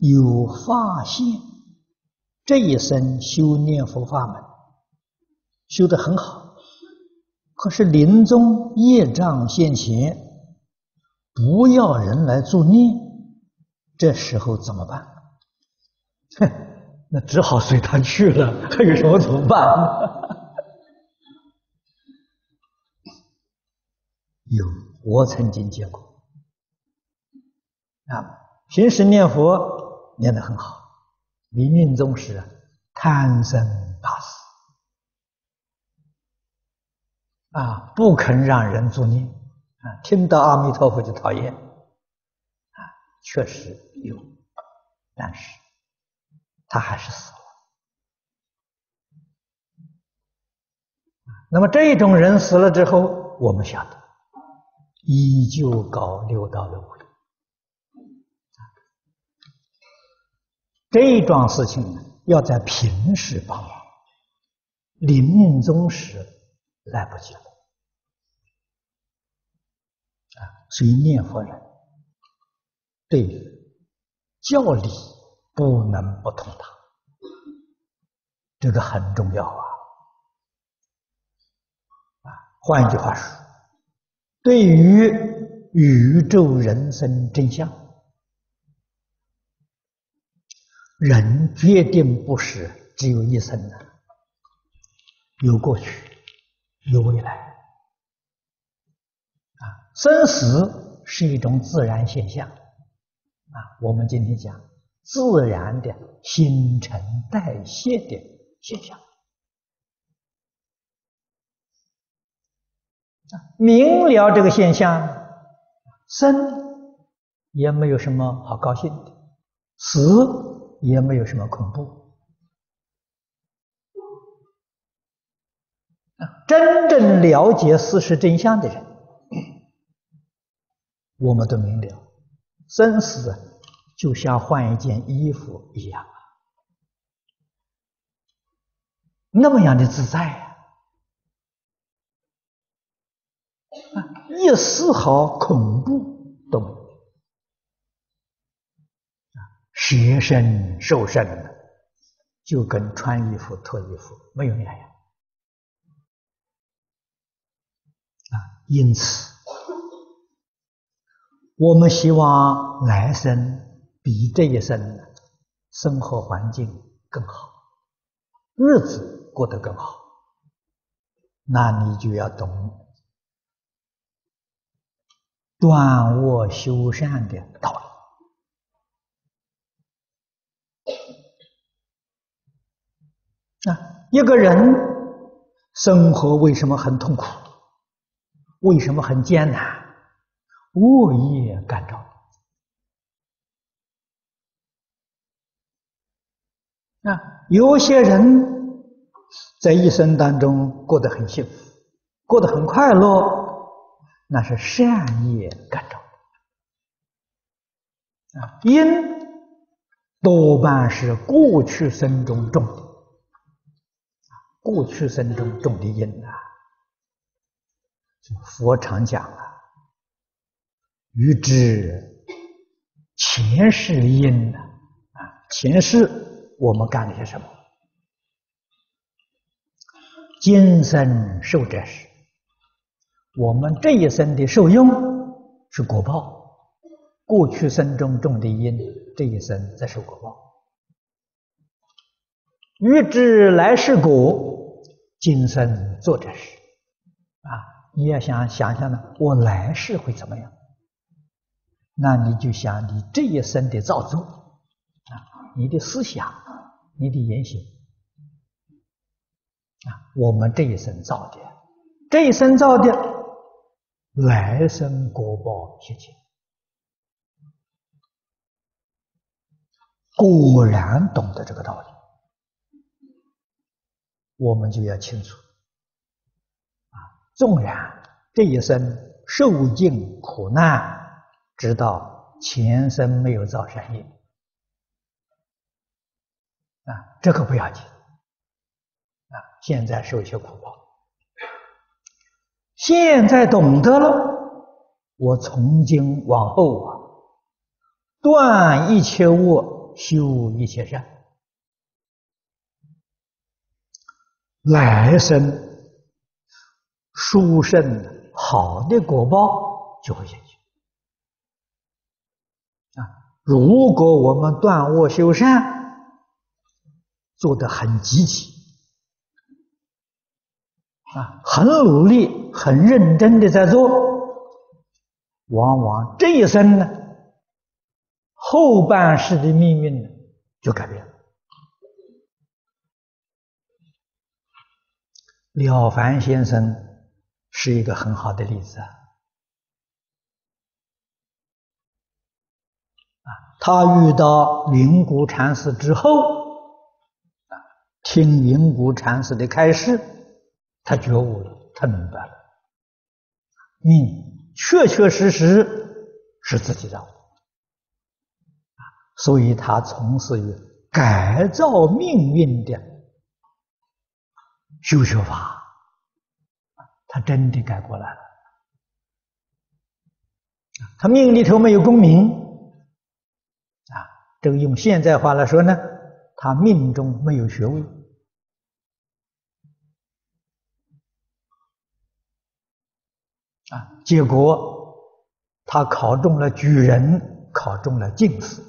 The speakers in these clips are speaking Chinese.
有发现这一生修念佛法门修得很好，可是临终业障现前，不要人来助念，这时候怎么办？哼，那只好随他去了，还有什么怎么办？有，我曾经见过啊。平时念佛念得很好，临命终时贪生怕死啊，不肯让人助念啊，听到阿弥陀佛就讨厌啊，确实有，但是他还是死了。那么这种人死了之后，我们晓得依旧搞六道轮回。这桩事情呢，要在平时帮忙，临命终时来不及了啊！所以念佛人对教理不能不通达，这个很重要啊！啊，换一句话说，对于宇宙人生真相。人决定不是只有一生的，有过去，有未来，啊，生死是一种自然现象，啊，我们今天讲自然的新陈代谢的现象，啊，明了这个现象，生也没有什么好高兴的，死。也没有什么恐怖啊！真正了解事实真相的人，我们都明了，生死就像换一件衣服一样，那么样的自在，啊，一丝毫恐怖都没有。舍身受身的，就跟穿衣服脱衣服没有两样啊！因此，我们希望来生比这一生生活环境更好，日子过得更好，那你就要懂断恶修善的道理。啊，一个人生活为什么很痛苦？为什么很艰难？恶业感召。啊，有些人在一生当中过得很幸福，过得很快乐，那是善业感召。啊，因多半是过去生中种的。过去生中种的因啊，佛常讲啊，欲知前世因啊，前世我们干了些什么？今生受者是，我们这一生的受用是果报，过去生中种的因，这一生在受果报。欲知来世果。今生做这事，啊，你要想想象呢，我来世会怎么样？那你就想你这一生的造作，啊，你的思想，你的言行，啊，我们这一生造的，这一生造的，来生果报现前，果然懂得这个道理。我们就要清楚，啊，纵然这一生受尽苦难，直到前生没有造善业，啊，这个不要紧，啊，现在受一些苦报，现在懂得了，我从今往后啊，断一切恶，修一切善，来生殊胜好的果报就会现前。啊，如果我们断恶修善，做得很积极，啊，很努力、很认真的在做，往往这一生呢，后半世的命运呢，就改变了。了凡先生是一个很好的例子啊！他遇到云谷禅师之后，啊，听云谷禅师的开示，他觉悟了，他明白了，命确确实实是自己的，所以他从事于改造命运的。修学法，他真的改过来了。他命里头没有功名，啊，这个用现在话来说呢，他命中没有学位，啊，结果他考中了举人，考中了进士。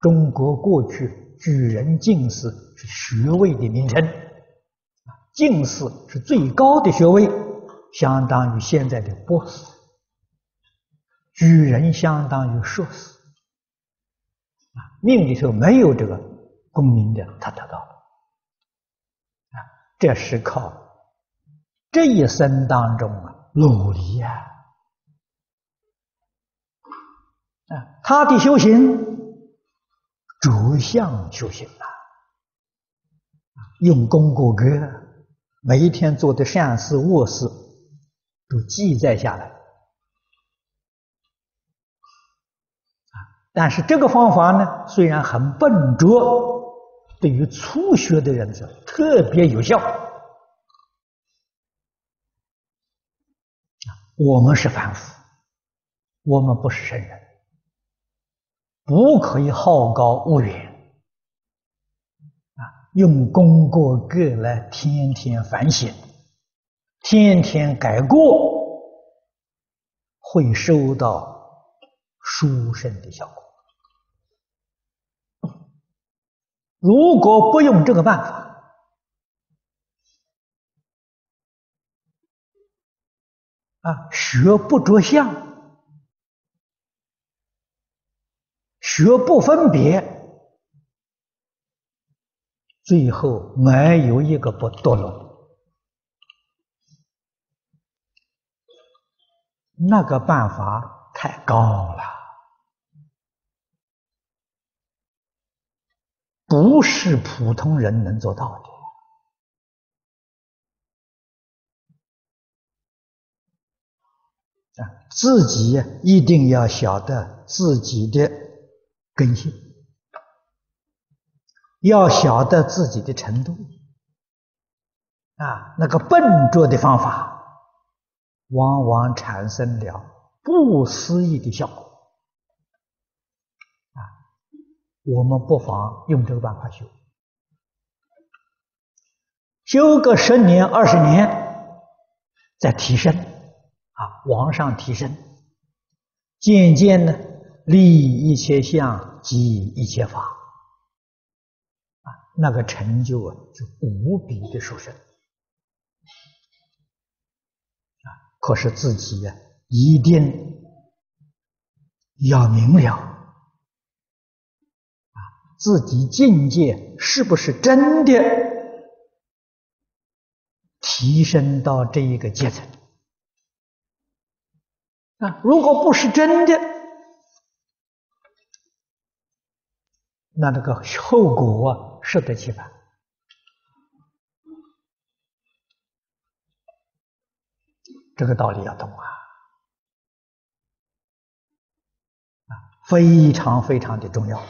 中国过去举人、进士是学位的名称。进士是最高的学位，相当于现在的博士；举人相当于硕士。啊，命里头没有这个功名的，他得到了。啊，这是靠这一生当中啊努力呀！啊，他的修行着相修行啊，用功过格。每一天做的善事恶事都记载下来，啊！但是这个方法呢，虽然很笨拙，对于初学的人是特别有效。啊，我们是凡夫，我们不是圣人，不可以好高骛远。用功过格来天天反省，天天改过，会收到殊胜的效果。如果不用这个办法，啊，学不着相，学不分别。最后没有一个不堕落，那个办法太高了，不是普通人能做到的。自己一定要晓得自己的根性。要晓得自己的程度啊，那个笨拙的方法，往往产生了不思议的效果啊。我们不妨用这个办法修，修个十年二十年，再提升啊，往上提升，渐渐呢，立一切相，即一切法。那个成就啊，是无比的殊胜啊！可是自己呀，一定要明了啊，自己境界是不是真的提升到这一个阶层啊？如果不是真的，那那个后果啊。适得其反，这个道理要懂啊！啊，非常非常的重要。